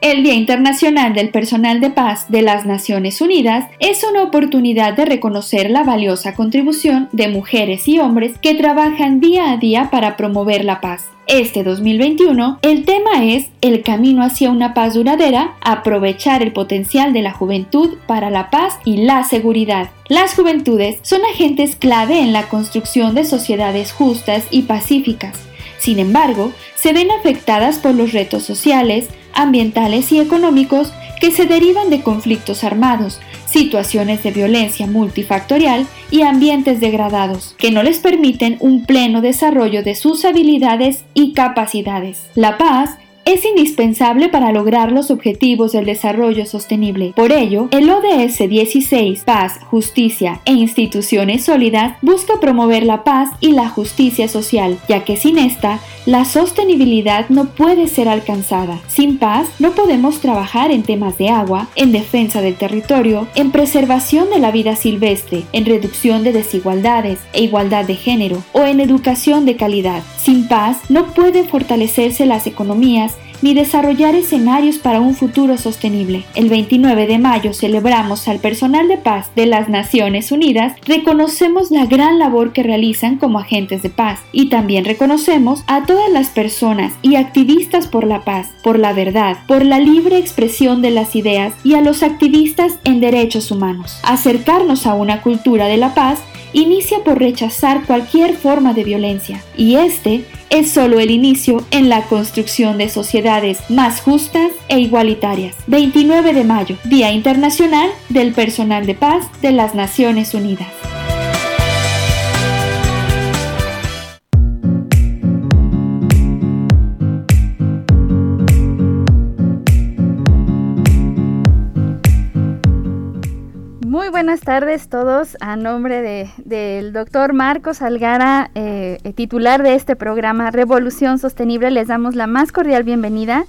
El Día Internacional del Personal de Paz de las Naciones Unidas es una oportunidad de reconocer la valiosa contribución de mujeres y hombres que trabajan día a día para promover la paz. Este 2021, el tema es El camino hacia una paz duradera, aprovechar el potencial de la juventud para la paz y la seguridad. Las juventudes son agentes clave en la construcción de sociedades justas y pacíficas. Sin embargo, se ven afectadas por los retos sociales, ambientales y económicos que se derivan de conflictos armados, situaciones de violencia multifactorial y ambientes degradados, que no les permiten un pleno desarrollo de sus habilidades y capacidades. La paz es indispensable para lograr los objetivos del desarrollo sostenible. Por ello, el ODS 16, Paz, Justicia e Instituciones Sólidas, busca promover la paz y la justicia social, ya que sin esta, la sostenibilidad no puede ser alcanzada. Sin paz, no podemos trabajar en temas de agua, en defensa del territorio, en preservación de la vida silvestre, en reducción de desigualdades e igualdad de género o en educación de calidad. Sin paz, no pueden fortalecerse las economías ni desarrollar escenarios para un futuro sostenible. El 29 de mayo celebramos al personal de paz de las Naciones Unidas, reconocemos la gran labor que realizan como agentes de paz y también reconocemos a todas las personas y activistas por la paz, por la verdad, por la libre expresión de las ideas y a los activistas en derechos humanos. Acercarnos a una cultura de la paz inicia por rechazar cualquier forma de violencia y este es solo el inicio en la construcción de sociedades más justas e igualitarias. 29 de mayo, Día Internacional del Personal de Paz de las Naciones Unidas. Buenas tardes todos. A nombre del doctor Marcos Algara, eh, eh, titular de este programa Revolución Sostenible, les damos la más cordial bienvenida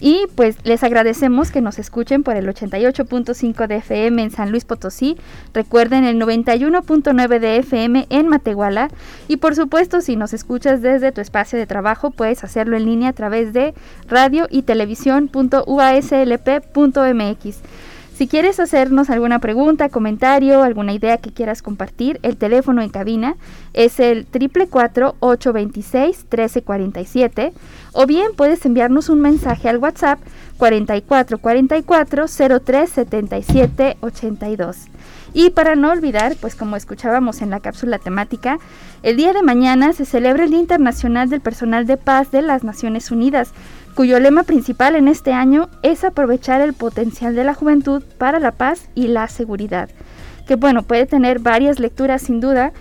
y pues les agradecemos que nos escuchen por el 88.5 de FM en San Luis Potosí. Recuerden el 91.9 de FM en Matehuala. Y por supuesto, si nos escuchas desde tu espacio de trabajo, puedes hacerlo en línea a través de radio y televisión.uaslp.mx. Si quieres hacernos alguna pregunta, comentario, alguna idea que quieras compartir, el teléfono en cabina es el 444-826-1347 o bien puedes enviarnos un mensaje al WhatsApp 4444 0377 82. Y para no olvidar, pues como escuchábamos en la cápsula temática, el día de mañana se celebra el Día Internacional del Personal de Paz de las Naciones Unidas cuyo lema principal en este año es aprovechar el potencial de la juventud para la paz y la seguridad. Que bueno, puede tener varias lecturas sin duda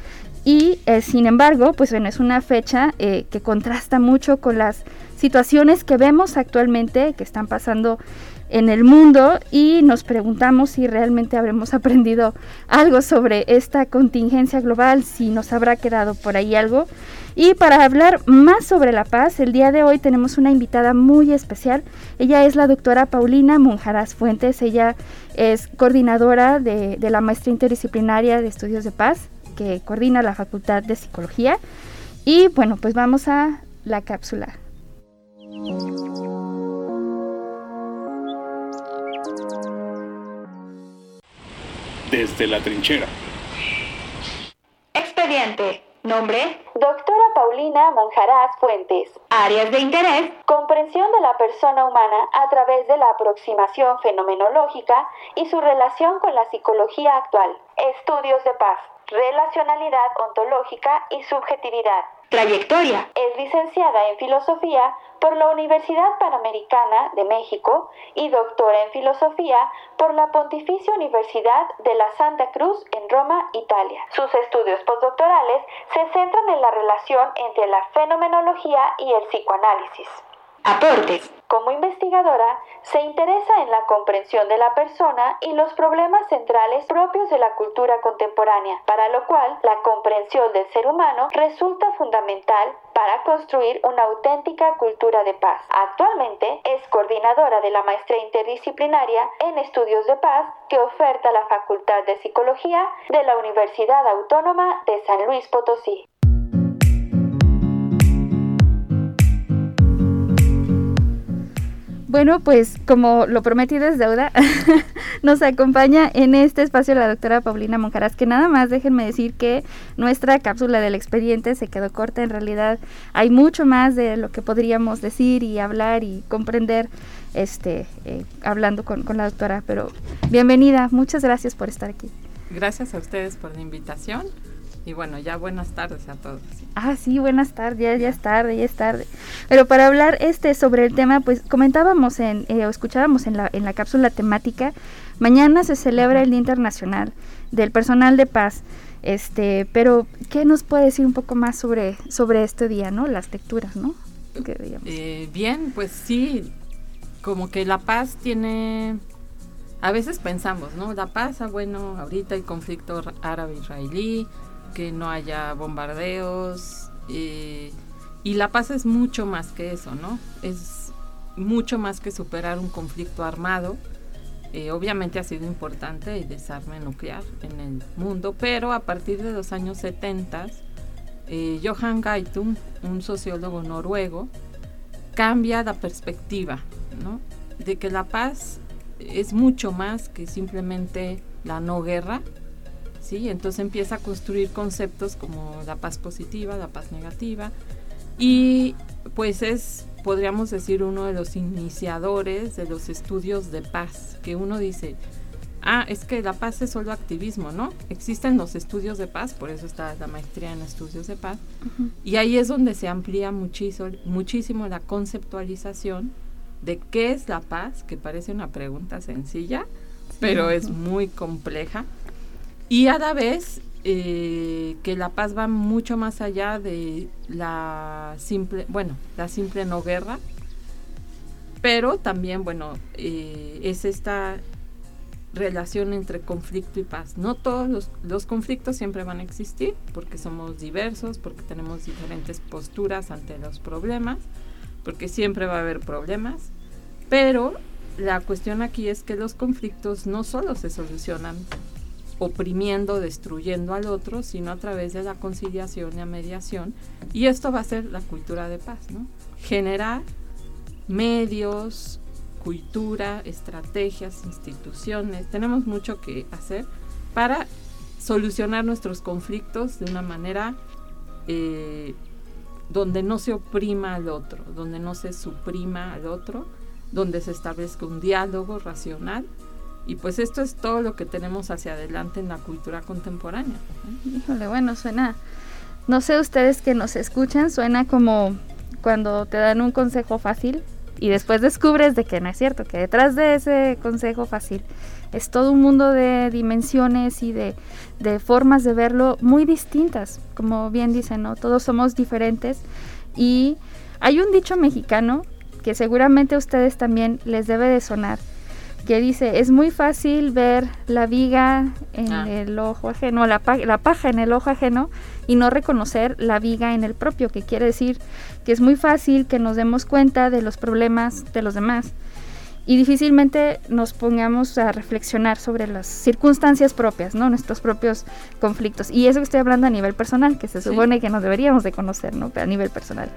y eh, sin embargo, pues bueno, es una fecha eh, que contrasta mucho con las situaciones que vemos actualmente que están pasando en el mundo y nos preguntamos si realmente habremos aprendido algo sobre esta contingencia global, si nos habrá quedado por ahí algo. Y para hablar más sobre la paz, el día de hoy tenemos una invitada muy especial. Ella es la doctora Paulina Monjaras Fuentes. Ella es coordinadora de, la maestría interdisciplinaria de estudios de paz, que coordina la Facultad de Psicología. Y bueno, pues vamos a la cápsula. Desde la trinchera. Expediente. Nombre, doctora Paulina Monjaraz Fuentes. Áreas de interés, comprensión de la persona humana a través de la aproximación fenomenológica y su relación con la psicología actual. Estudios de paz, relacionalidad ontológica y subjetividad. Trayectoria. Es licenciada en filosofía por la Universidad Panamericana de México y doctora en filosofía por la Pontificia Universidad de la Santa Cruz en Roma, Italia. Sus estudios postdoctorales se centran en la relación entre la fenomenología y el psicoanálisis. Aportes. Como investigadora, se interesa en la comprensión de la persona y los problemas centrales propios de la cultura contemporánea, para lo cual la comprensión del ser humano resulta fundamental para construir una auténtica cultura de paz. Actualmente es coordinadora de la maestría interdisciplinaria en estudios de paz que oferta la Facultad de Psicología de la Universidad Autónoma de San Luis Potosí. Bueno, pues como lo prometido es deuda, nos acompaña en este espacio la doctora Paulina Monjaras, que nada más déjenme decir que nuestra cápsula del expediente se quedó corta, en realidad hay mucho más de lo que podríamos decir y hablar y comprender este, eh, hablando con, con la doctora, pero bienvenida, muchas gracias por estar aquí. Gracias a ustedes por la invitación. Y bueno, ya buenas tardes a todos. Ah, sí, buenas tardes, ya, ya es tarde, ya es tarde. Pero para hablar este sobre el tema, pues comentábamos en, eh, o escuchábamos en la, en la cápsula temática, mañana se celebra el Día Internacional del Personal de Paz. Este, pero ¿qué nos puede decir un poco más sobre, sobre este día, no? Las lecturas, ¿no? Eh, bien, pues sí, como que la paz tiene a veces pensamos, ¿no? La paz, ah, bueno, ahorita hay conflicto árabe-israelí, que no haya bombardeos. Y la paz es mucho más que eso, ¿no? Es mucho más que superar un conflicto armado. Eh, obviamente ha sido importante el desarme nuclear en el mundo, pero a partir de los años 70, eh, Johan Gaitum, un sociólogo noruego, cambia la perspectiva, ¿no? De que la paz es mucho más que simplemente la no guerra, ¿sí? Entonces empieza a construir conceptos como la paz positiva, la paz negativa y pues es, podríamos decir, uno de los iniciadores de los estudios de paz, que uno dice, ah, es que la paz es solo activismo, ¿no? Existen los estudios de paz, por eso está la maestría en estudios de paz, y ahí es donde se amplía muchísimo, muchísimo la conceptualización de qué es la paz, que parece una pregunta sencilla, pero es muy compleja y a la vez eh, que la paz va mucho más allá de la simple, bueno, la simple no guerra, pero también, bueno, eh, es esta relación entre conflicto y paz. No todos los, los, conflictos siempre van a existir porque somos diversos, porque tenemos diferentes posturas ante los problemas, porque siempre va a haber problemas, pero la cuestión aquí es que los conflictos no solo se solucionan oprimiendo, destruyendo al otro, sino a través de la conciliación y la mediación. Y esto va a ser la cultura de paz, ¿no? Generar medios, cultura, estrategias, instituciones. Tenemos mucho que hacer para solucionar nuestros conflictos de una manera eh, donde no se oprima al otro, donde no se suprima al otro, donde se establezca un diálogo racional y pues esto es todo lo que tenemos hacia adelante en la cultura contemporánea. Híjole, bueno, suena, no sé ustedes que nos escuchan, suena como cuando te dan un consejo fácil y después descubres de que no es cierto, que detrás de ese consejo fácil es todo un mundo de dimensiones y de, de formas de verlo muy distintas, como bien dicen, ¿no? Todos somos diferentes y hay un dicho mexicano que seguramente a ustedes también les debe de sonar, que dice, es muy fácil ver la viga en ah. el ojo ajeno, la, la paja en el ojo ajeno y no reconocer la viga en el propio, que quiere decir que es muy fácil que nos demos cuenta de los problemas de los demás y difícilmente nos pongamos a reflexionar sobre las circunstancias propias, ¿no? Nuestros propios conflictos. Y eso que estoy hablando a nivel personal, que se supone que nos deberíamos de conocer, ¿no? a nivel personal.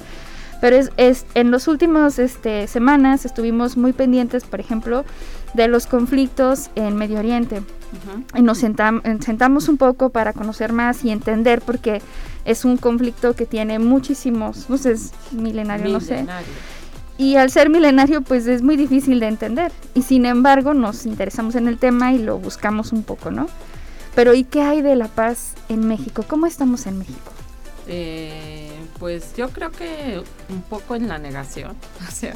Pero es, es en los últimos este, semanas estuvimos muy pendientes, por ejemplo, de los conflictos en Medio Oriente. Y nos sentamos un poco para conocer más y entender porque es un conflicto que tiene muchísimos, no sé, es milenario, no sé. Y al ser milenario, pues es muy difícil de entender. Y sin embargo, nos interesamos en el tema y lo buscamos un poco, ¿no? Pero ¿y qué hay de la paz en México? ¿Cómo estamos en México? Eh, pues yo creo que un poco en la negación. O sea,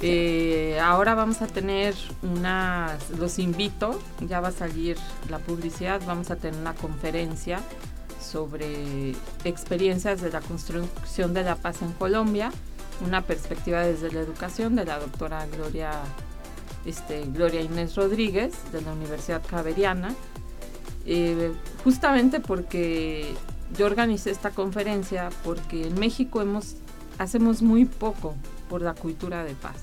eh, ahora vamos a tener una, los invito, ya va a salir la publicidad, vamos a tener una conferencia sobre experiencias de la construcción de la paz en Colombia una perspectiva desde la educación de la doctora Gloria, este, Gloria Inés Rodríguez de la Universidad Javeriana, eh, justamente porque yo organicé esta conferencia porque en México hemos, hacemos muy poco por la cultura de paz.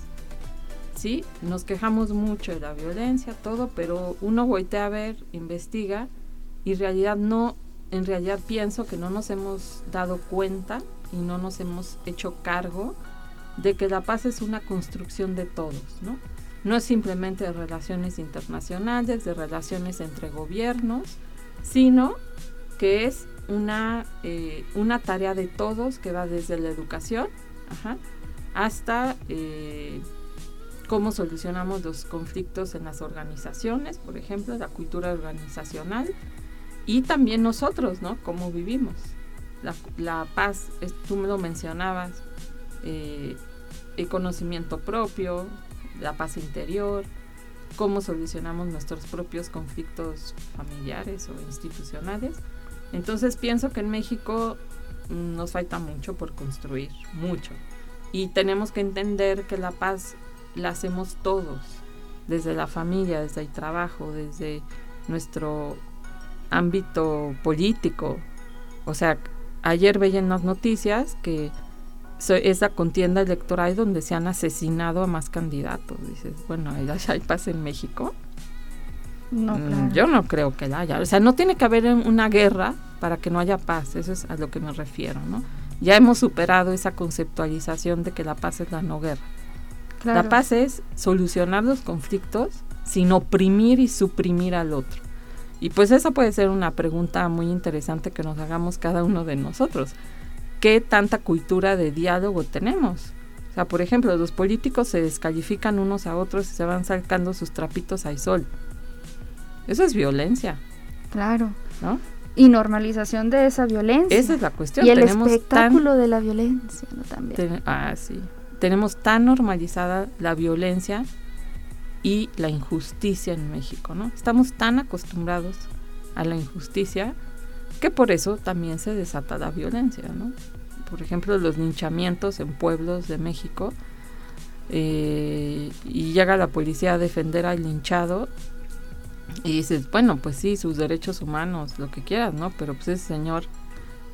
Sí, nos quejamos mucho de la violencia, todo, pero uno voltea a ver, investiga y en realidad no, en realidad pienso que no nos hemos dado cuenta y no nos hemos hecho cargo de que la paz es una construcción de todos, ¿no? No es simplemente de relaciones internacionales, de relaciones entre gobiernos, sino que es una, eh, una tarea de todos que va desde la educación hasta eh, cómo solucionamos los conflictos en las organizaciones, por ejemplo, la cultura organizacional, y también nosotros, ¿no? Cómo vivimos. La, paz, tú me lo mencionabas, eh, el conocimiento propio, la paz interior, cómo solucionamos nuestros propios conflictos familiares o institucionales. Entonces pienso que en México nos falta mucho por construir, mucho. Y tenemos que entender que la paz la hacemos todos, desde la familia, desde el trabajo, desde nuestro ámbito político. O sea, ayer veía en las noticias que esa contienda electoral donde se han asesinado a más candidatos. Dices, bueno, ¿hay paz en México? No, mm, Yo no creo que la haya. O sea, no tiene que haber una guerra para que no haya paz. Eso es a lo que me refiero, ¿no? Ya hemos superado esa conceptualización de que la paz es la no guerra. La paz es solucionar los conflictos sin oprimir y suprimir al otro. Y pues esa puede ser una pregunta muy interesante que nos hagamos cada uno de nosotros qué tanta cultura de diálogo tenemos. O sea, por ejemplo, los políticos se descalifican unos a otros y se van sacando sus trapitos al sol. Eso es violencia. Claro. ¿No? Y normalización de esa violencia. Esa es la cuestión. Y el espectáculo de la violencia ¿no? también. ah, sí. Tenemos tan normalizada la violencia y la injusticia en México, ¿no? Estamos tan acostumbrados a la injusticia que por eso también se desata la violencia, ¿no? Por ejemplo, los linchamientos en pueblos de México eh, y llega la policía a defender al linchado y dices, bueno, pues sí, sus derechos humanos, lo que quieras, ¿no? Pero pues ese señor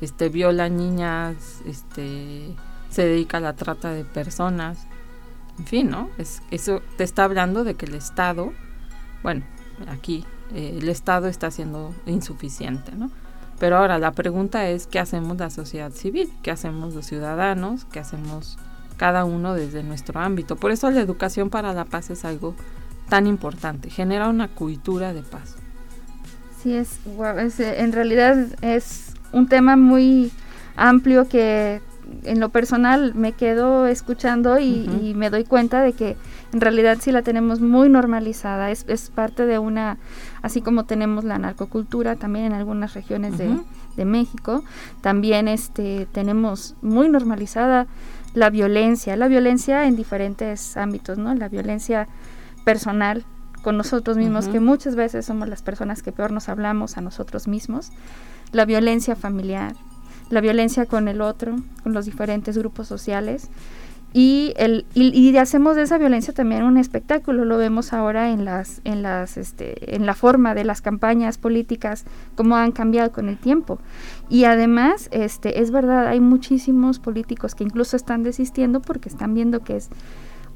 este viola niñas, este se dedica a la trata de personas. En fin, ¿no? Es, eso te está hablando de que el Estado, bueno, aquí eh, el Estado está siendo insuficiente, ¿no? Pero ahora la pregunta es, ¿qué hacemos la sociedad civil? ¿Qué hacemos los ciudadanos? ¿Qué hacemos cada uno desde nuestro ámbito? Por eso la educación para la paz es algo tan importante, genera una cultura de paz. Sí, es, en realidad es un tema muy amplio que en lo personal me quedo escuchando y, me doy cuenta de que en realidad sí la tenemos muy normalizada, es, es, parte de una, así como tenemos la narcocultura también en algunas regiones de, de, México, también este, tenemos muy normalizada la violencia, la violencia en diferentes ámbitos, ¿no? La violencia personal con nosotros mismos, que muchas veces somos las personas que peor nos hablamos a nosotros mismos, la violencia familiar, la violencia con el otro, con los diferentes grupos sociales. Y, el, y, hacemos de esa violencia también un espectáculo, lo vemos ahora en las, en las, este, en la forma de las campañas políticas, cómo han cambiado con el tiempo. Y además, este, es verdad, hay muchísimos políticos que incluso están desistiendo porque están viendo que es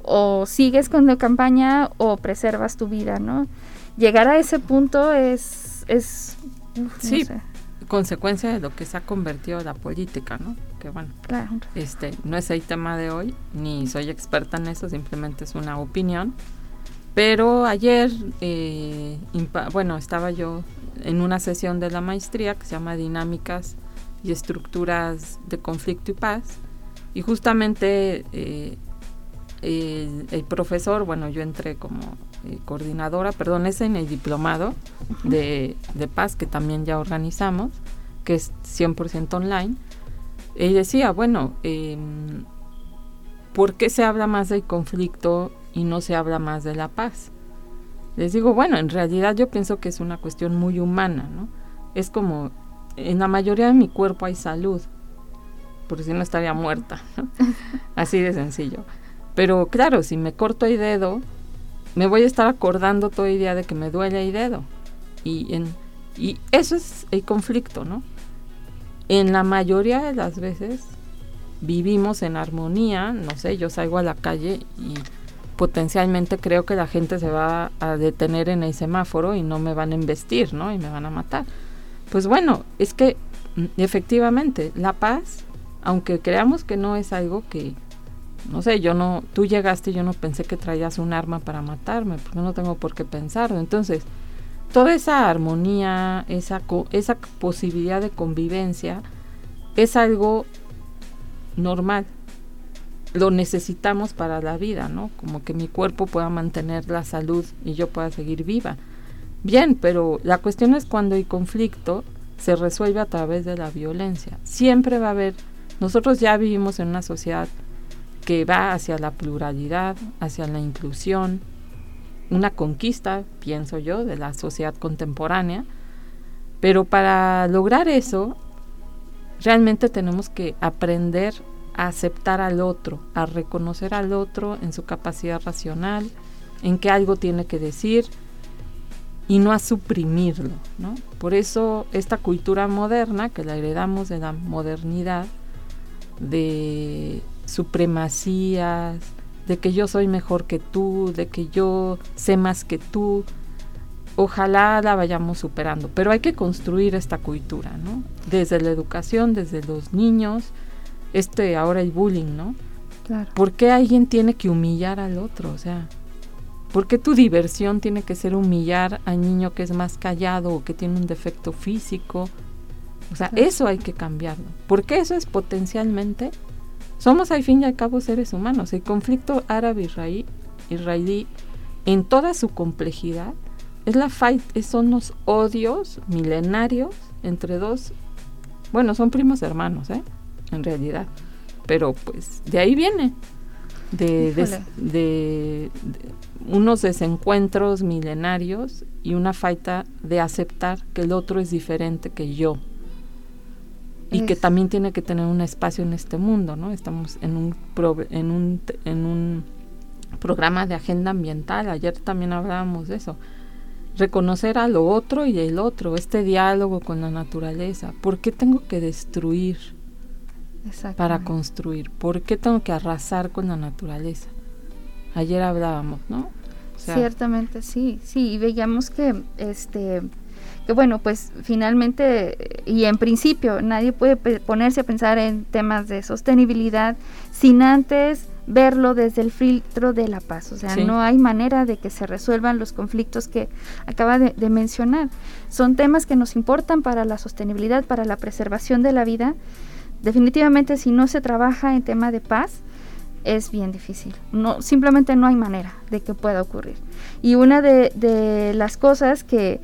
o sigues con la campaña o preservas tu vida, ¿no? Llegar a ese punto es, es sí, consecuencia de lo que se ha convertido la política, ¿no? Que bueno, este no es el tema de hoy, ni soy experta en eso, simplemente es una opinión. Pero ayer, eh, bueno, estaba yo en una sesión de la maestría que se llama Dinámicas y Estructuras de Conflicto y Paz, y justamente eh, el, profesor, bueno, yo entré como eh, coordinadora, perdón, es en el diplomado de, paz que también ya organizamos, que es 100% online. Y decía, bueno, em, ¿por qué se habla más del conflicto y no se habla más de la paz? Les digo, bueno, en realidad yo pienso que es una cuestión muy humana, ¿no? Es como, en la mayoría de mi cuerpo hay salud, porque si no estaría muerta. Así de sencillo. Pero claro, si me corto el dedo, me voy a estar acordando todo el día de que me duele el dedo. Y, en, y eso es el conflicto, ¿no? En la mayoría de las veces vivimos en armonía, no sé, yo salgo a la calle y potencialmente creo que la gente se va a detener en el semáforo y no me van a embestir, ¿no? Y me van a matar. Pues bueno, es que mm, efectivamente la paz, aunque creamos que no es algo que, no sé, yo no, tú llegaste y yo no pensé que traías un arma para matarme, porque no tengo por qué pensarlo. Entonces, toda esa armonía, esa, esa posibilidad de convivencia, es algo normal. Lo necesitamos para la vida, ¿no? Como que mi cuerpo pueda mantener la salud y yo pueda seguir viva. Bien, pero la cuestión es cuando el conflicto se resuelve a través de la violencia. Siempre va a haber, nosotros ya vivimos en una sociedad que va hacia la pluralidad, hacia la inclusión, una conquista, pienso yo, de la sociedad contemporánea, pero para lograr eso, realmente tenemos que aprender a aceptar al otro, a reconocer al otro en su capacidad racional, en que algo tiene que decir y no a suprimirlo, ¿no? Por eso esta cultura moderna que la heredamos de la modernidad de supremacías, de que yo soy mejor que tú, de que yo sé más que tú. Ojalá la vayamos superando, pero hay que construir esta cultura, ¿no? Desde la educación, desde los niños, este ahora el bullying, ¿no? Claro. ¿Por qué alguien tiene que humillar al otro? O sea, ¿por qué tu diversión tiene que ser humillar al niño que es más callado o que tiene un defecto físico? O sea, eso hay que cambiarlo, porque eso es potencialmente somos al fin y al cabo seres humanos. El conflicto árabe-israelí en toda su complejidad es la fight, son los odios milenarios entre dos, bueno, son primos hermanos, ¿eh? En realidad. Pero pues de ahí viene. De, de, unos desencuentros milenarios y una falta de aceptar que el otro es diferente que yo y que también tiene que tener un espacio en este mundo, ¿no? Estamos en un, en un, en un programa de agenda ambiental, ayer también hablábamos de eso, reconocer a lo otro y el otro, este diálogo con la naturaleza, ¿por qué tengo que destruir para construir? ¿Por qué tengo que arrasar con la naturaleza? Ayer hablábamos, ¿no? Ciertamente sí, sí, y veíamos que este que bueno, pues finalmente y en principio nadie puede ponerse a pensar en temas de sostenibilidad sin antes verlo desde el filtro de la paz. O sea, no hay manera de que se resuelvan los conflictos que acaba de, de, mencionar. Son temas que nos importan para la sostenibilidad, para la preservación de la vida. Definitivamente si no se trabaja en tema de paz, es bien difícil. No, simplemente no hay manera de que pueda ocurrir. Y una de, de las cosas que,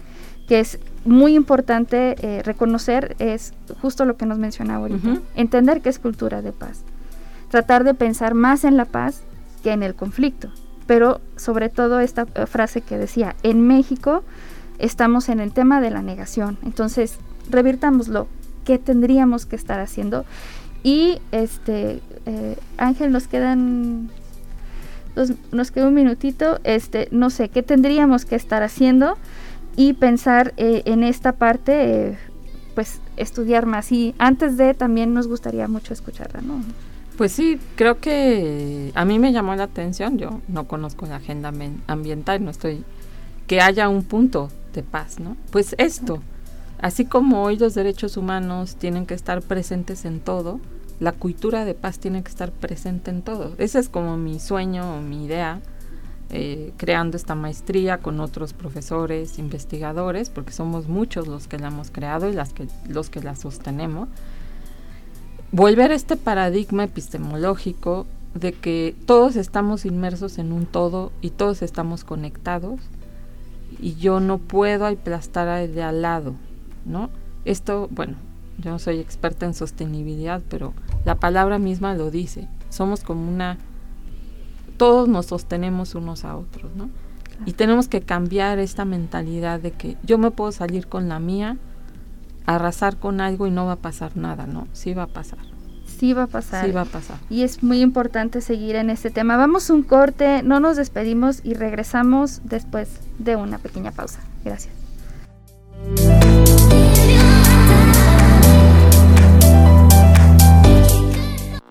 que es muy importante eh, reconocer es justo lo que nos mencionaba ahorita, entender que es cultura de paz, tratar de pensar más en la paz que en el conflicto, pero sobre todo esta eh, frase que decía, en México estamos en el tema de la negación, entonces revirtámoslo, ¿qué tendríamos que estar haciendo? Y este, eh, Ángel, nos quedan, nos queda un minutito, este, no sé, ¿qué tendríamos que estar haciendo? Y pensar eh, en esta parte, eh, pues estudiar más. Y antes de también nos gustaría mucho escucharla, ¿no? Pues sí, creo que a mí me llamó la atención, yo no conozco la agenda ambiental, no estoy, que haya un punto de paz, ¿no? Pues esto, así como hoy los derechos humanos tienen que estar presentes en todo, la cultura de paz tiene que estar presente en todo. Ese es como mi sueño o mi idea eh, creando esta maestría con otros profesores, investigadores, porque somos muchos los que la hemos creado y los que la sostenemos. Volver a este paradigma epistemológico de que todos estamos inmersos en un todo y todos estamos conectados y yo no puedo aplastar al de al lado, ¿no? Esto, bueno, yo no soy experta en sostenibilidad, pero la palabra misma lo dice. Somos como una todos nos sostenemos unos a otros, ¿no? Y tenemos que cambiar esta mentalidad de que yo me puedo salir con la mía, arrasar con algo y no va a pasar nada, ¿no? Sí va a pasar. sí va a pasar. Sí va a pasar. Y es muy importante seguir en este tema. Vamos un corte, no nos despedimos y regresamos después de una pequeña pausa. Gracias.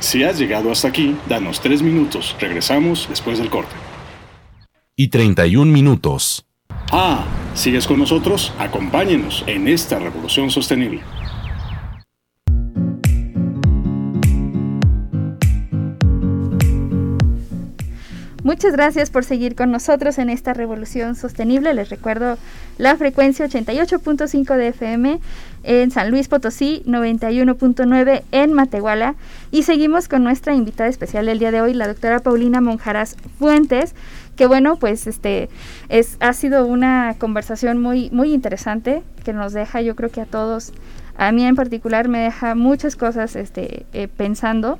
Si has llegado hasta aquí, danos tres minutos. Regresamos después del corte. Y 31 minutos. Ah, ¿sigues con nosotros? Acompáñenos en esta revolución sostenible. Muchas gracias por seguir con nosotros en esta revolución sostenible. Les recuerdo la frecuencia 88.5 de FM en San Luis Potosí, 91.9 en Matehuala. Y seguimos con nuestra invitada especial del día de hoy, la doctora Paulina Monjaras Fuentes, que bueno, pues este es, ha sido una conversación muy, muy interesante que nos deja, yo creo que a todos, a mí en particular me deja muchas cosas este, eh, pensando.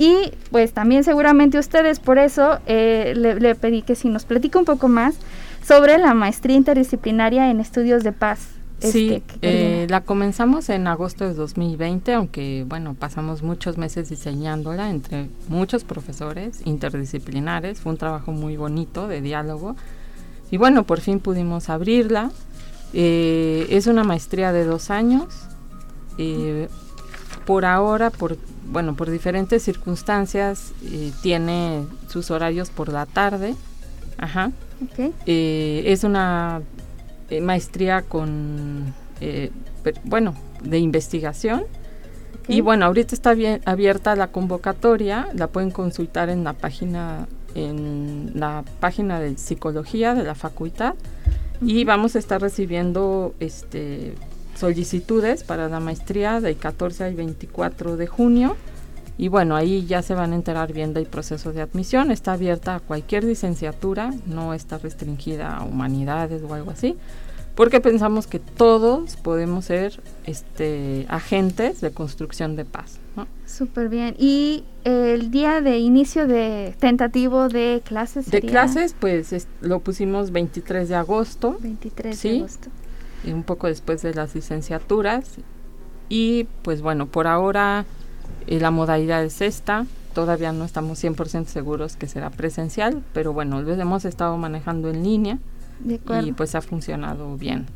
Y pues también seguramente ustedes, por eso eh, le, pedí que si nos platica un poco más sobre la maestría interdisciplinaria en estudios de paz. Sí, este, eh, la comenzamos en agosto de 2020, aunque bueno, pasamos muchos meses diseñándola entre muchos profesores interdisciplinares, fue un trabajo muy bonito de diálogo y bueno, por fin pudimos abrirla. Eh, es una maestría de dos años. por ahora, por bueno, por diferentes circunstancias, eh, tiene sus horarios por la tarde. Ajá. Eh, es una eh, maestría con, bueno, de investigación. Y bueno, ahorita está bien abierta la convocatoria, la pueden consultar en la página en la página de psicología de la facultad y vamos a estar recibiendo este solicitudes para la maestría del 14 al 24 de junio. Y bueno, ahí ya se van a enterar bien del proceso de admisión. Está abierta a cualquier licenciatura, no está restringida a humanidades o algo así, porque pensamos que todos podemos ser este, agentes de construcción de paz. Súper bien. ¿Y el día de inicio de tentativo de clases? De clases, pues lo pusimos 23 de agosto. 23 de agosto un poco después de las licenciaturas. Y pues bueno, por ahora eh, la modalidad es esta. Todavía no estamos 100% seguros que será presencial, pero bueno, lo hemos estado manejando en línea y pues ha funcionado bien.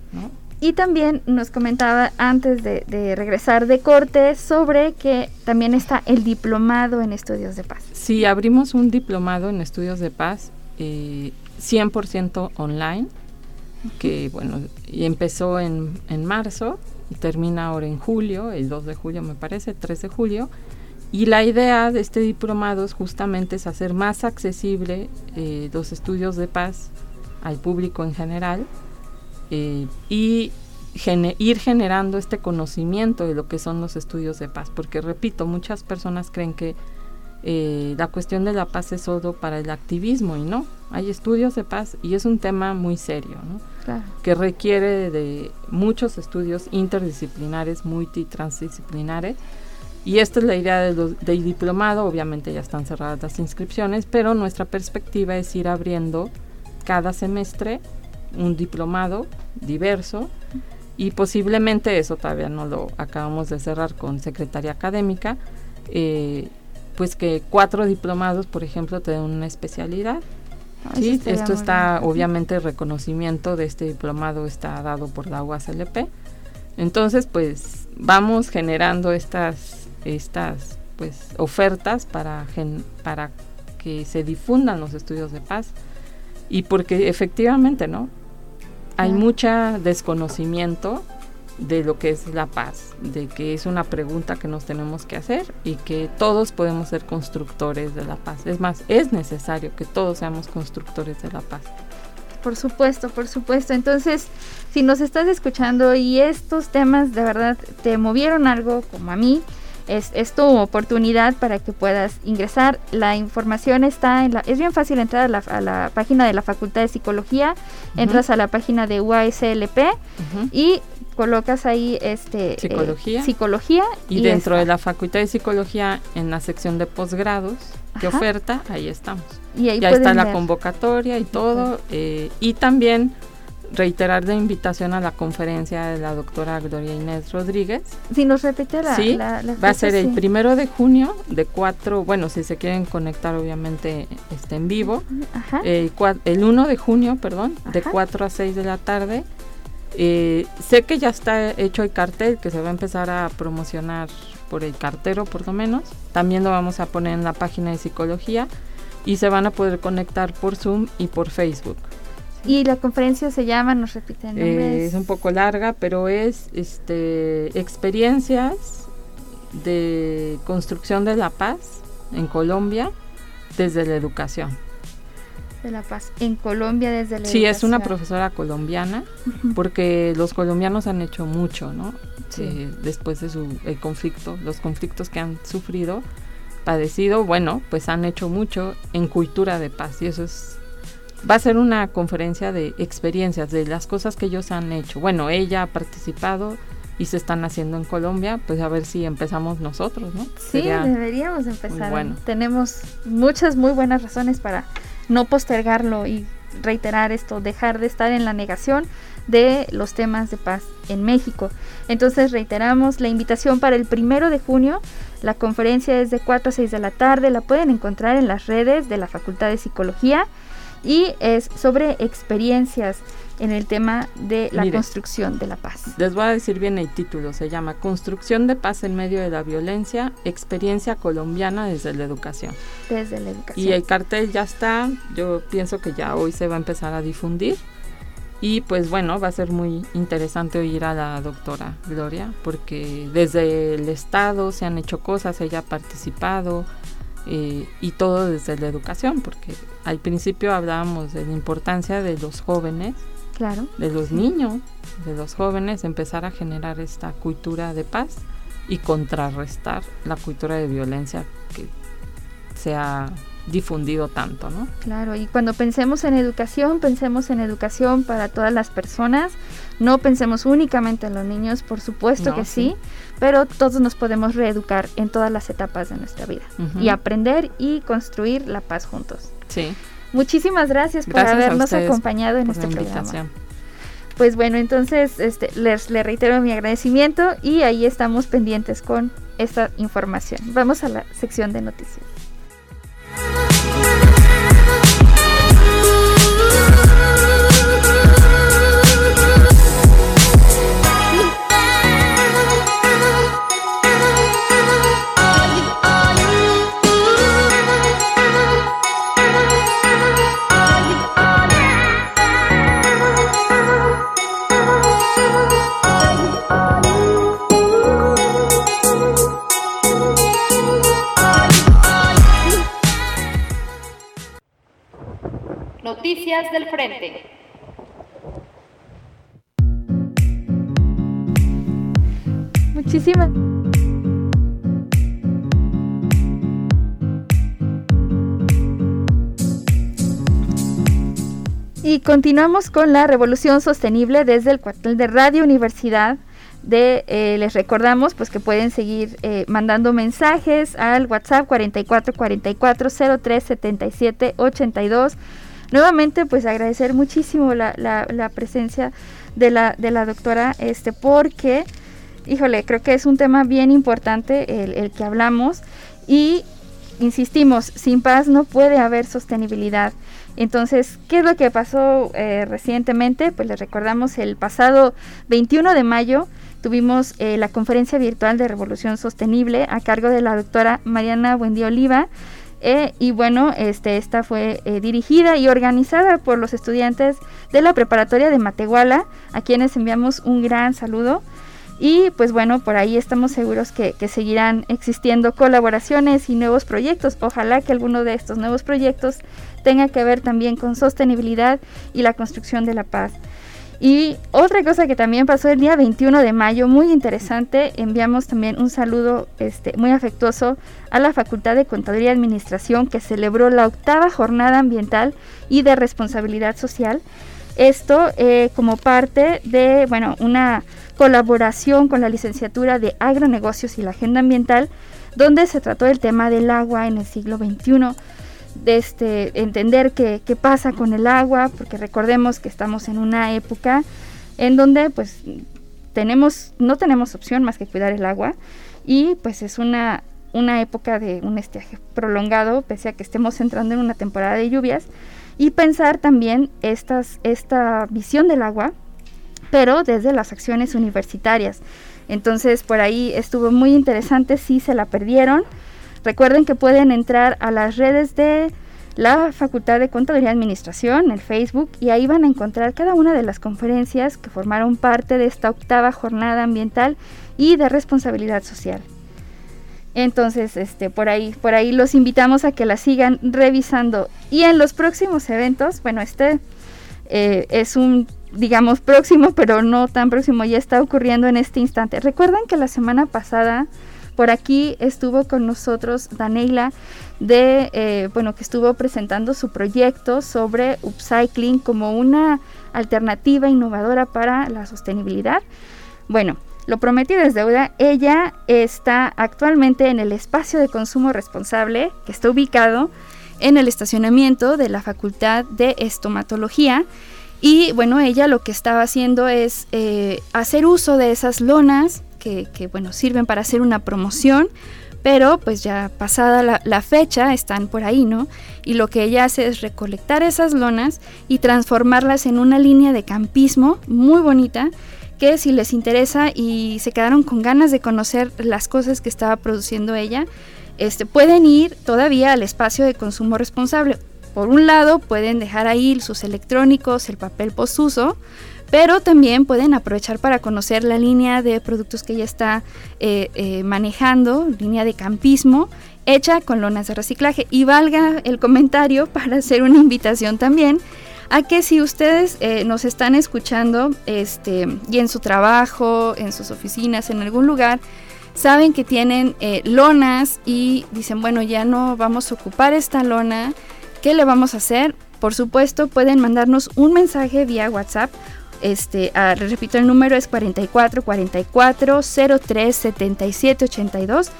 Y también nos comentaba antes de, regresar de corte sobre que también está el diplomado en estudios de paz. Sí, abrimos un diplomado en estudios de paz eh, 100% online que bueno, y empezó en, en marzo y termina ahora en julio, el 2 de julio me parece, 3 de julio. Y la idea de este diplomado es justamente es hacer más accesible eh, los estudios de paz al público en general eh, y ir generando este conocimiento de lo que son los estudios de paz. Porque repito, muchas personas creen que eh, la cuestión de la paz es solo para el activismo y no, hay estudios de paz y es un tema muy serio, ¿no? que requiere de muchos estudios interdisciplinares, multitransdisciplinares. Y esta es la idea del, diplomado, obviamente ya están cerradas las inscripciones, pero nuestra perspectiva es ir abriendo cada semestre un diplomado diverso y posiblemente eso todavía no lo acabamos de cerrar con Secretaría Académica, eh, pues que cuatro diplomados, por ejemplo, te den una especialidad. Ah, sí, esto está, obviamente, el reconocimiento de este diplomado está dado por la UASLP. Entonces, pues vamos generando estas, estas pues, ofertas para, para que se difundan los estudios de paz y porque efectivamente, ¿no? Hay mucha desconocimiento de lo que es la paz, de que es una pregunta que nos tenemos que hacer y que todos podemos ser constructores de la paz. Es más, es necesario que todos seamos constructores de la paz. Por supuesto, por supuesto. Entonces, si nos estás escuchando y estos temas de verdad te movieron algo como a mí, es, es, tu oportunidad para que puedas ingresar. La información está en la, es bien fácil entrar a la, a la página de la Facultad de Psicología, entras a la página de UASLP y colocas ahí este psicología, psicología y, dentro de la Facultad de Psicología en la sección de posgrados que oferta, ahí estamos. Y ahí ya está la convocatoria y todo eh, y también reiterar la invitación a la conferencia de la doctora Gloria Inés Rodríguez. Si nos repite la, sí, va a ser el primero de junio de cuatro, bueno, si se quieren conectar obviamente este, en vivo, eh, el 1 de junio, perdón, de 4 a 6 de la tarde. Eh, sé que ya está hecho el cartel que se va a empezar a promocionar por el cartero por lo menos. También lo vamos a poner en la página de psicología y se van a poder conectar por Zoom y por Facebook. Y la conferencia se llama, nos repiten eh, es un poco larga, pero es este experiencias de construcción de la paz en Colombia desde la educación. De la paz en Colombia desde la sí, es una profesora colombiana, porque los colombianos han hecho mucho, ¿no? Sí. después de su el conflicto, los conflictos que han sufrido, padecido, bueno, pues han hecho mucho en cultura de paz y eso es va a ser una conferencia de experiencias, de las cosas que ellos han hecho. Bueno, ella ha participado y se están haciendo en Colombia, pues a ver si empezamos nosotros, ¿no? Sí, deberíamos empezar. Bueno. Tenemos muchas muy buenas razones para no postergarlo y reiterar esto, dejar de estar en la negación de los temas de paz en México. Entonces reiteramos la invitación para el primero de junio. La conferencia es de 4 a 6 de la tarde. La pueden encontrar en las redes de la Facultad de Psicología y es sobre experiencias en el tema de la construcción de la paz. Les voy a decir bien el título, se llama Construcción de paz en medio de la violencia, experiencia colombiana desde la educación. Desde la educación. Y el cartel ya está, yo pienso que ya hoy se va a empezar a difundir. Y pues bueno, va a ser muy interesante oír a la doctora Gloria, porque desde el Estado se han hecho cosas, ella ha participado, eh, y todo desde la educación, porque al principio hablábamos de la importancia de los jóvenes, claro, de los niños, de los jóvenes, empezar a generar esta cultura de paz y contrarrestar la cultura de violencia que se ha difundido tanto, ¿no? Claro, y cuando pensemos en educación, pensemos en educación para todas las personas, no pensemos únicamente en los niños, por supuesto que sí. pero todos nos podemos reeducar en todas las etapas de nuestra vida y aprender y construir la paz juntos. Sí. Muchísimas gracias, por habernos acompañado en este programa. Pues bueno, entonces este, les, les reitero mi agradecimiento y ahí estamos pendientes con esta información. Vamos a la sección de noticias. Del Frente. Muchísimas. Y continuamos con la revolución sostenible desde el cuartel de Radio Universidad. De, eh, les recordamos pues que pueden seguir eh, mandando mensajes al WhatsApp 44 44 03 77 82 Nuevamente, pues agradecer muchísimo la, la, presencia de la, de la doctora, este, porque, híjole, creo que es un tema bien importante el, que hablamos y insistimos, sin paz no puede haber sostenibilidad. Entonces, ¿qué es lo que pasó eh, recientemente? Pues les recordamos el pasado 21 de mayo tuvimos eh, la conferencia virtual de Revolución Sostenible a cargo de la doctora Mariana Buendía Oliva, eh, y bueno, este, esta fue eh, dirigida y organizada por los estudiantes de la preparatoria de Matehuala, a quienes enviamos un gran saludo. Y pues bueno, por ahí estamos seguros que, que, seguirán existiendo colaboraciones y nuevos proyectos. Ojalá que alguno de estos nuevos proyectos tenga que ver también con sostenibilidad y la construcción de la paz. Y otra cosa que también pasó el día 21 de mayo, muy interesante, enviamos también un saludo este, muy afectuoso a la Facultad de Contaduría y Administración que celebró la octava jornada ambiental y de responsabilidad social. Esto eh, como parte de bueno, una colaboración con la licenciatura de agronegocios y la agenda ambiental, donde se trató el tema del agua en el siglo XXI de este, entender qué, qué pasa con el agua, porque recordemos que estamos en una época en donde pues tenemos, no tenemos opción más que cuidar el agua y pues es una, una época de un estiaje prolongado, pese a que estemos entrando en una temporada de lluvias, y pensar también estas, esta visión del agua, pero desde las acciones universitarias. Entonces por ahí estuvo muy interesante, si se la perdieron. Recuerden que pueden entrar a las redes de la Facultad de Contaduría y Administración, el Facebook, y ahí van a encontrar cada una de las conferencias que formaron parte de esta octava jornada ambiental y de responsabilidad social. Entonces, este, por ahí, por ahí los invitamos a que la sigan revisando. Y en los próximos eventos, bueno, este eh, es un, digamos, próximo, pero no tan próximo, ya está ocurriendo en este instante. Recuerdan que la semana pasada por aquí estuvo con nosotros Daneila de, eh, bueno, que estuvo presentando su proyecto sobre upcycling como una alternativa innovadora para la sostenibilidad. Bueno, lo prometí desde deuda. Ella está actualmente en el espacio de consumo responsable que está ubicado en el estacionamiento de la Facultad de Estomatología. Y bueno, ella lo que estaba haciendo es eh, hacer uso de esas lonas que, bueno, sirven para hacer una promoción, pero pues ya pasada la, fecha están por ahí, ¿no? Y lo que ella hace es recolectar esas lonas y transformarlas en una línea de campismo muy bonita que si les interesa y se quedaron con ganas de conocer las cosas que estaba produciendo ella, este, pueden ir todavía al espacio de consumo responsable. Por un lado, pueden dejar ahí sus electrónicos, el papel posuso, pero también pueden aprovechar para conocer la línea de productos que ella está eh, eh, manejando, línea de campismo, hecha con lonas de reciclaje. Y valga el comentario para hacer una invitación también a que si ustedes eh, nos están escuchando este, y en su trabajo, en sus oficinas, en algún lugar, saben que tienen lonas y dicen, bueno, ya no vamos a ocupar esta lona, ¿qué le vamos a hacer? Por supuesto, pueden mandarnos un mensaje vía WhatsApp este, repito, el número es 44 44 03 77 82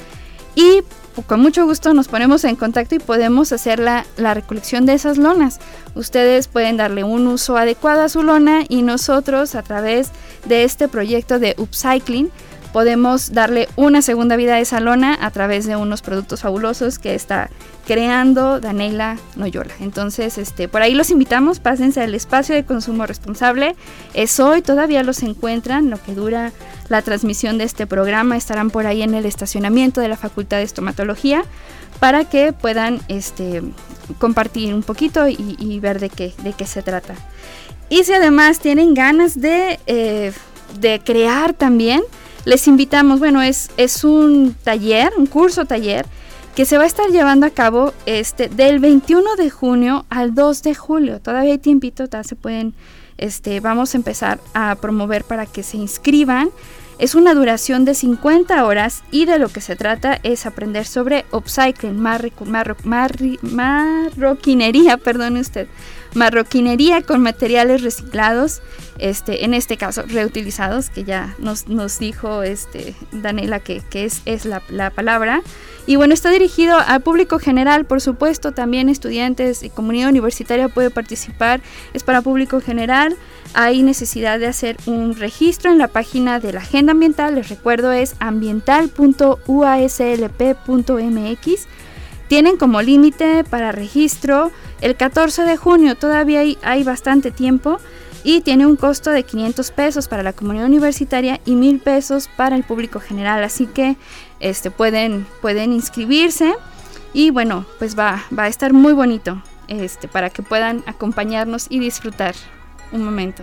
y con mucho gusto nos ponemos en contacto y podemos hacer la, la, recolección de esas lonas. Ustedes pueden darle un uso adecuado a su lona y nosotros a través de este proyecto de upcycling podemos darle una segunda vida a esa lona a través de unos productos fabulosos que está creando Daniela Noyola. Entonces, este, por ahí los invitamos, pásense al espacio de consumo responsable. Es hoy, todavía los encuentran, lo que dura la transmisión de este programa, estarán por ahí en el estacionamiento de la Facultad de Estomatología para que puedan este, compartir un poquito y, ver de qué, de qué se trata. Y si además tienen ganas de, eh, de crear también, les invitamos, bueno, es, es un taller, un curso taller, que se va a estar llevando a cabo este, del 21 de junio al 2 de julio. Todavía hay tiempito, se pueden, este, vamos a empezar a promover para que se inscriban. Es una duración de 50 horas y de lo que se trata es aprender sobre upcycling, marroquinería, perdone usted, marroquinería con materiales reciclados, este, en este caso reutilizados, que ya nos, nos dijo este, Daniela que, es, es la, la, palabra. Y bueno, está dirigido al público general, por supuesto, también estudiantes y comunidad universitaria puede participar, es para público general. Hay necesidad de hacer un registro en la página de la Agenda Ambiental, les recuerdo es ambiental.uaslp.mx. Tienen como límite para registro el 14 de junio, todavía hay, bastante tiempo y tiene un costo de 500 pesos para la comunidad universitaria y 1000 pesos para el público general. Así que este, pueden, pueden inscribirse y bueno, pues va, va a estar muy bonito este, para que puedan acompañarnos y disfrutar un momento.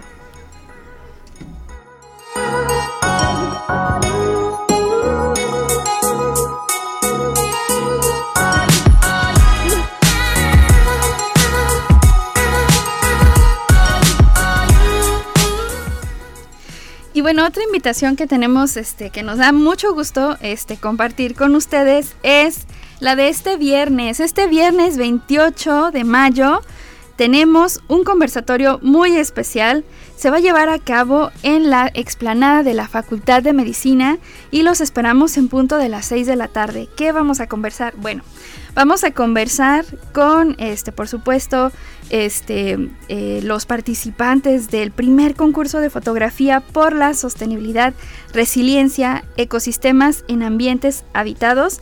Bueno, otra invitación que tenemos, este, que nos da mucho gusto este, compartir con ustedes es la de este viernes. Este viernes 28 de mayo tenemos un conversatorio muy especial. Se va a llevar a cabo en la explanada de la Facultad de Medicina y los esperamos en punto de las 6 de la tarde. ¿Qué vamos a conversar? Bueno, vamos a conversar con, este, por supuesto, este, eh, los participantes del primer concurso de fotografía por la sostenibilidad, resiliencia, ecosistemas en ambientes habitados.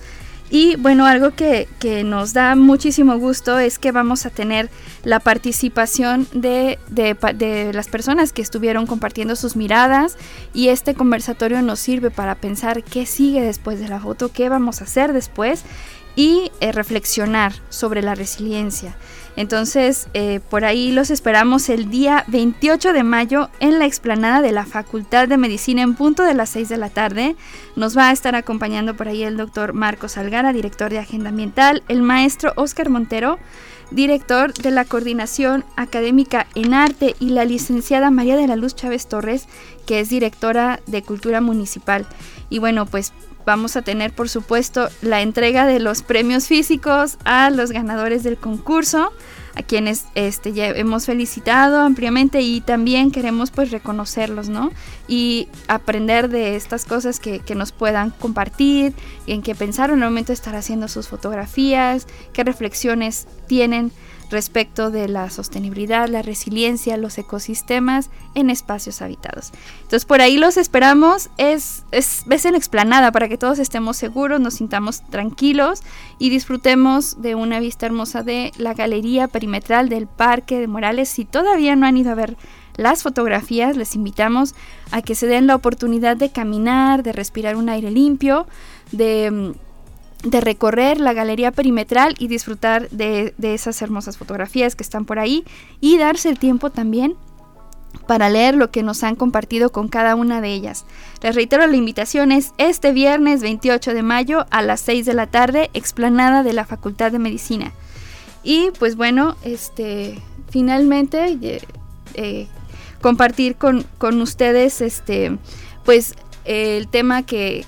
Y bueno, algo que, nos da muchísimo gusto es que vamos a tener la participación de, de, las personas que estuvieron compartiendo sus miradas y este conversatorio nos sirve para pensar qué sigue después de la foto, qué vamos a hacer después y eh, reflexionar sobre la resiliencia. Entonces, eh, por ahí los esperamos el día 28 de mayo en la explanada de la Facultad de Medicina en punto de las 6 de la tarde. Nos va a estar acompañando por ahí el doctor Marcos Algara, director de Agenda Ambiental, el maestro Oscar Montero, director de la Coordinación Académica en Arte, y la licenciada María de la Luz Chávez Torres, que es directora de Cultura Municipal. Y bueno, pues vamos a tener por supuesto la entrega de los premios físicos a los ganadores del concurso a quienes este, ya hemos felicitado ampliamente y también queremos pues reconocerlos, ¿no? Y aprender de estas cosas que, que nos puedan compartir, en qué pensaron en el momento de estar haciendo sus fotografías, qué reflexiones tienen respecto de la sostenibilidad, la resiliencia, los ecosistemas en espacios habitados. Entonces por ahí los esperamos, es, es, es en explanada para que todos estemos seguros, nos sintamos tranquilos y disfrutemos de una vista hermosa de la galería perimetral del Parque de Morales. Si todavía no han ido a ver las fotografías, les invitamos a que se den la oportunidad de caminar, de respirar un aire limpio, de mm, de recorrer la galería perimetral y disfrutar de, esas hermosas fotografías que están por ahí y darse el tiempo también para leer lo que nos han compartido con cada una de ellas. Les reitero la invitación es este viernes 28 de mayo a las 6 de la tarde, explanada de la Facultad de Medicina. Y pues bueno, este finalmente eh, eh, compartir con, ustedes este pues el tema que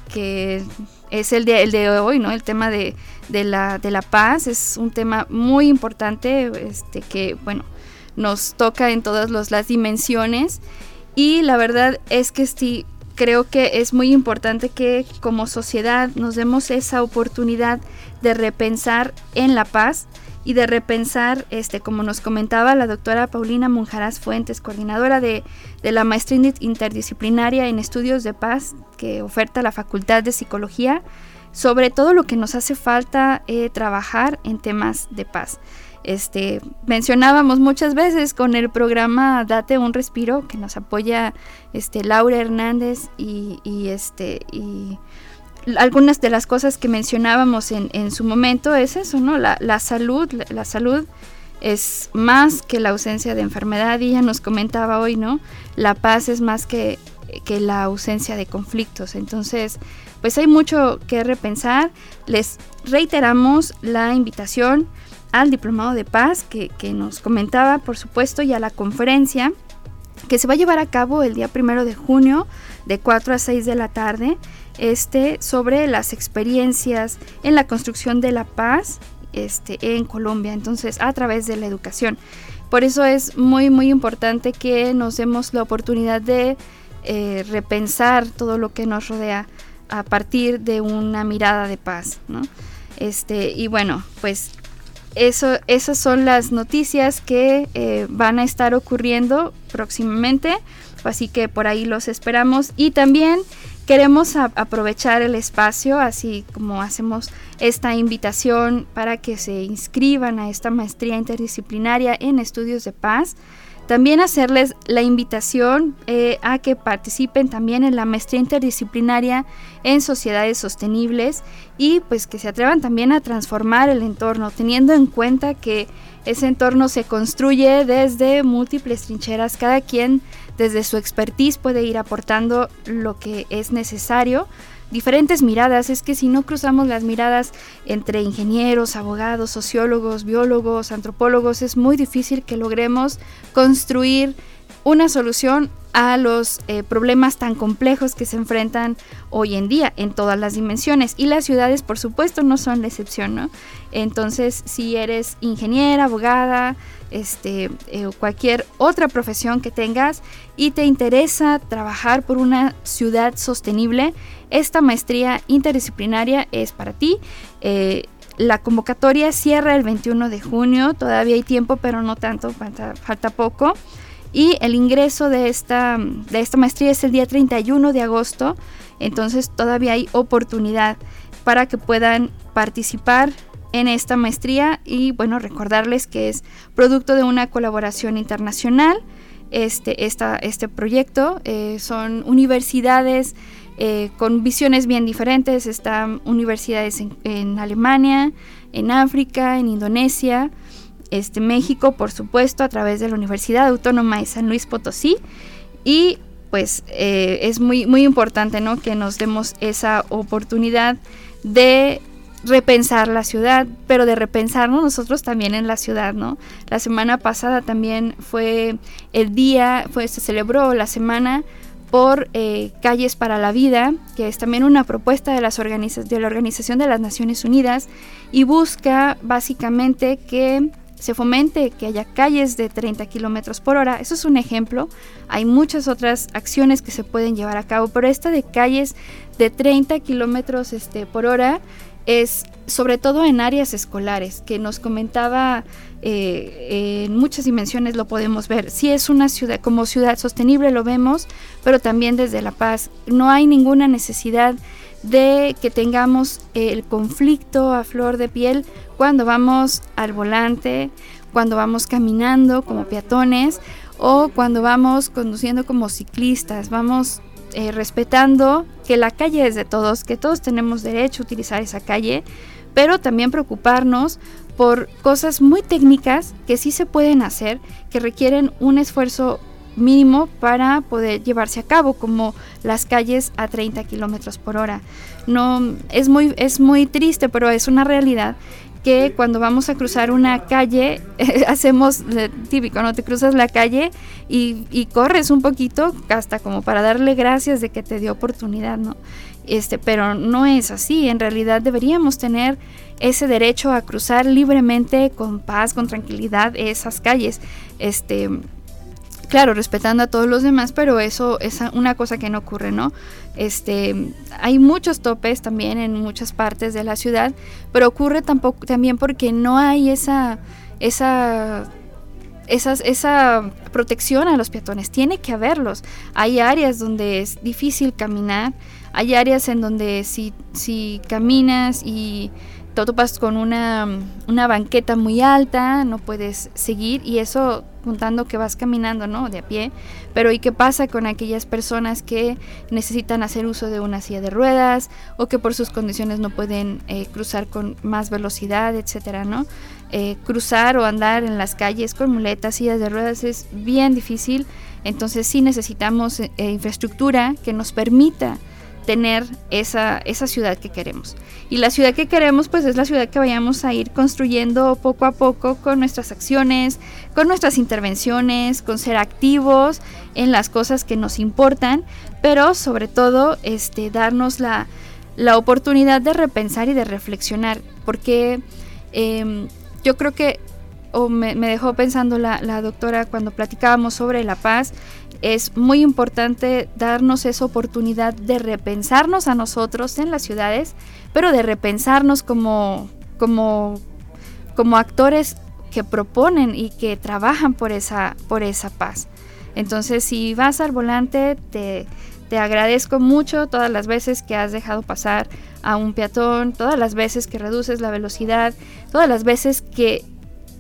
es el de, el de hoy, ¿no? El tema de, la, de la paz es un tema muy importante, este, que, bueno, nos toca en todas las dimensiones y la verdad es que sí, creo que es muy importante que como sociedad nos demos esa oportunidad de repensar en la paz y de repensar, este, como nos comentaba la doctora Paulina Monjaraz Fuentes, coordinadora de, de, la maestría interdisciplinaria en estudios de paz que oferta la Facultad de Psicología, sobre todo lo que nos hace falta eh, trabajar en temas de paz. Este, mencionábamos muchas veces con el programa Date un respiro que nos apoya este, Laura Hernández y, y este y algunas de las cosas que mencionábamos en, en su momento es eso, ¿no? La, la salud, la, salud es más que la ausencia de enfermedad y ella nos comentaba hoy, ¿no? La paz es más que, que la ausencia de conflictos. Entonces, pues hay mucho que repensar. Les reiteramos la invitación al Diplomado de Paz que, que nos comentaba, por supuesto, y a la conferencia que se va a llevar a cabo el día primero de junio de 4 a 6 de la tarde este, sobre las experiencias en la construcción de la paz este, en Colombia, entonces a través de la educación. Por eso es muy, muy importante que nos demos la oportunidad de eh, repensar todo lo que nos rodea a partir de una mirada de paz. Este, y bueno, pues eso, esas son las noticias que eh, van a estar ocurriendo próximamente, así que por ahí los esperamos. Y también Queremos aprovechar el espacio, así como hacemos esta invitación para que se inscriban a esta maestría interdisciplinaria en estudios de paz. También hacerles la invitación eh, a que participen también en la maestría interdisciplinaria en sociedades sostenibles y pues que se atrevan también a transformar el entorno, teniendo en cuenta que ese entorno se construye desde múltiples trincheras, cada quien desde su expertise puede ir aportando lo que es necesario. Diferentes miradas, es que si no cruzamos las miradas entre ingenieros, abogados, sociólogos, biólogos, antropólogos, es muy difícil que logremos construir una solución a los eh, problemas tan complejos que se enfrentan hoy en día en todas las dimensiones. Y las ciudades, por supuesto, no son la excepción, ¿no? Entonces, si eres ingeniera, abogada, este, eh, cualquier otra profesión que tengas y te interesa trabajar por una ciudad sostenible, esta maestría interdisciplinaria es para ti. Eh, la convocatoria cierra el 21 de junio, todavía hay tiempo, pero no tanto, falta, falta poco. Y el ingreso de esta, de esta maestría es el día 31 de agosto, entonces todavía hay oportunidad para que puedan participar en esta maestría y bueno, recordarles que es producto de una colaboración internacional. Este, esta, este proyecto eh, son universidades eh, con visiones bien diferentes. Están universidades en, en, Alemania, en África, en Indonesia, este, México, por supuesto, a través de la Universidad Autónoma de San Luis Potosí. Y pues eh, es muy, muy importante ¿no? que nos demos esa oportunidad de repensar la ciudad, pero de repensarnos nosotros también en la ciudad, ¿no? La semana pasada también fue el día, fue, se celebró la semana por eh, Calles para la Vida, que es también una propuesta de, las de la Organización de las Naciones Unidas y busca básicamente que se fomente que haya calles de 30 kilómetros por hora. Eso es un ejemplo. Hay muchas otras acciones que se pueden llevar a cabo, pero esta de calles de 30 kilómetros este, por hora es sobre todo en áreas escolares, que nos comentaba eh, en muchas dimensiones lo podemos ver. Si es una ciudad, como ciudad sostenible lo vemos, pero también desde La Paz. No hay ninguna necesidad de que tengamos el conflicto a flor de piel cuando vamos al volante, cuando vamos caminando como peatones o cuando vamos conduciendo como ciclistas. Vamos eh, respetando que la calle es de todos, que todos tenemos derecho a utilizar esa calle, pero también preocuparnos por cosas muy técnicas que sí se pueden hacer, que requieren un esfuerzo mínimo para poder llevarse a cabo, como las calles a 30 kilómetros por hora. No, es muy, es muy triste, pero es una realidad que cuando vamos a cruzar una calle, hacemos típico, ¿no? Te cruzas la calle y, y, corres un poquito hasta como para darle gracias de que te dio oportunidad, ¿no? Este, pero no es así, en realidad deberíamos tener ese derecho a cruzar libremente, con paz, con tranquilidad, esas calles. Este, claro, respetando a todos los demás, pero eso es una cosa que no ocurre, ¿no? Este, hay muchos topes también en muchas partes de la ciudad, pero ocurre tampoco, también porque no hay esa, esa esa protección a los peatones, tiene que haberlos. Hay áreas donde es difícil caminar, hay áreas en donde si, si caminas y te topas con una, una, banqueta muy alta, no puedes seguir y eso contando que vas caminando, ¿no? De a pie. Pero ¿y qué pasa con aquellas personas que necesitan hacer uso de una silla de ruedas o que por sus condiciones no pueden eh, cruzar con más velocidad, etcétera, ¿no? Eh, cruzar o andar en las calles con muletas, sillas de ruedas es bien difícil. Entonces sí necesitamos eh, infraestructura que nos permita tener esa, esa ciudad que queremos. Y la ciudad que queremos pues es la ciudad que vayamos a ir construyendo poco a poco con nuestras acciones, con nuestras intervenciones, con ser activos en las cosas que nos importan, pero sobre todo este, darnos la, la oportunidad de repensar y de reflexionar, porque em, yo creo que, o me, dejó pensando la, la doctora cuando platicábamos sobre la paz, es muy importante darnos esa oportunidad de repensarnos a nosotros en las ciudades, pero de repensarnos como, como, como actores que proponen y que trabajan por esa, por esa paz. Entonces, si vas al volante, te, te agradezco mucho todas las veces que has dejado pasar a un peatón, todas las veces que reduces la velocidad, todas las veces que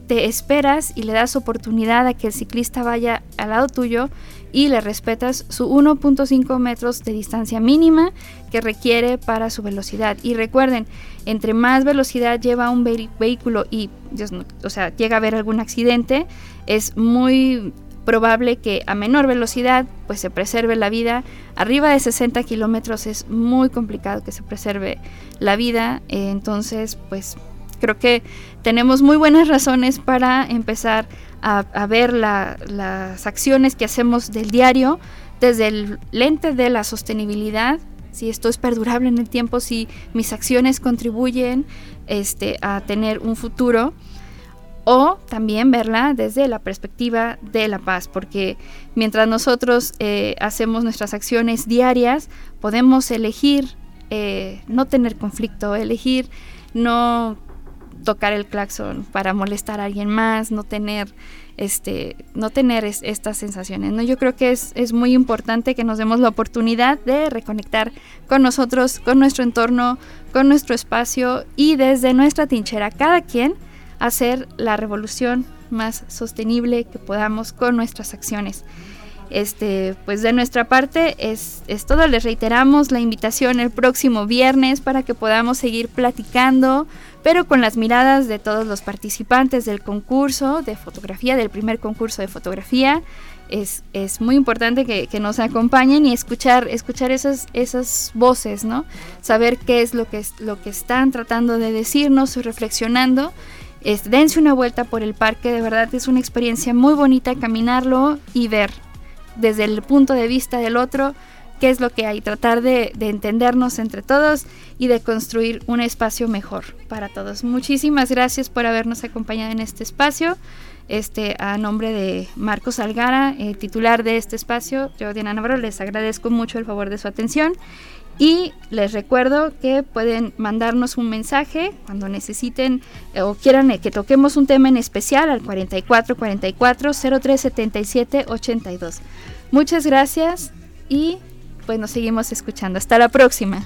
te esperas y le das oportunidad a que el ciclista vaya al lado tuyo y le respetas su 1.5 metros de distancia mínima que requiere para su velocidad. Y recuerden, entre más velocidad lleva un vehículo y o sea, llega a haber algún accidente, es muy probable que a menor velocidad pues se preserve la vida. Arriba de 60 kilómetros es muy complicado que se preserve la vida. entonces pues creo que tenemos muy buenas razones para empezar a, ver las acciones que hacemos del diario desde el lente de la sostenibilidad, si esto es perdurable en el tiempo, si mis acciones contribuyen este, a tener un futuro, o también verla desde la perspectiva de la paz, porque mientras nosotros eh, hacemos nuestras acciones diarias, podemos elegir eh, no tener conflicto, elegir no tocar el claxon para molestar a alguien más, no tener este, no tener estas sensaciones. ¿no? Yo creo que es, es, muy importante que nos demos la oportunidad de reconectar con nosotros, con nuestro entorno, con nuestro espacio y desde nuestra tinchera, cada quien hacer la revolución más sostenible que podamos con nuestras acciones. Este, pues de nuestra parte es, es, todo. Les reiteramos la invitación el próximo viernes para que podamos seguir platicando, pero con las miradas de todos los participantes del concurso de fotografía, del primer concurso de fotografía. Es, es muy importante que, que, nos acompañen y escuchar, escuchar esas, esas voces, ¿no? Saber qué es lo que, es, lo que están tratando de decirnos reflexionando. Es, dense una vuelta por el parque, de verdad es una experiencia muy bonita caminarlo y ver desde el punto de vista del otro qué es lo que hay, tratar de, entendernos entre todos y de construir un espacio mejor para todos. Muchísimas gracias por habernos acompañado en este espacio. Este, a nombre de Marcos Algara, eh, titular de este espacio, yo, Diana Navarro, les agradezco mucho el favor de su atención y les recuerdo que pueden mandarnos un mensaje cuando necesiten eh, o quieran eh, que toquemos un tema en especial al 44 44 03 77 82. Muchas gracias y pues nos seguimos escuchando. Hasta la próxima.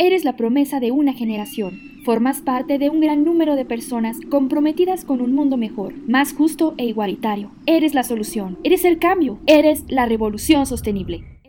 eres la promesa de una generación Formas parte de un gran número de personas comprometidas con un mundo mejor, más justo e igualitario. Eres la solución, eres el cambio, eres la revolución sostenible.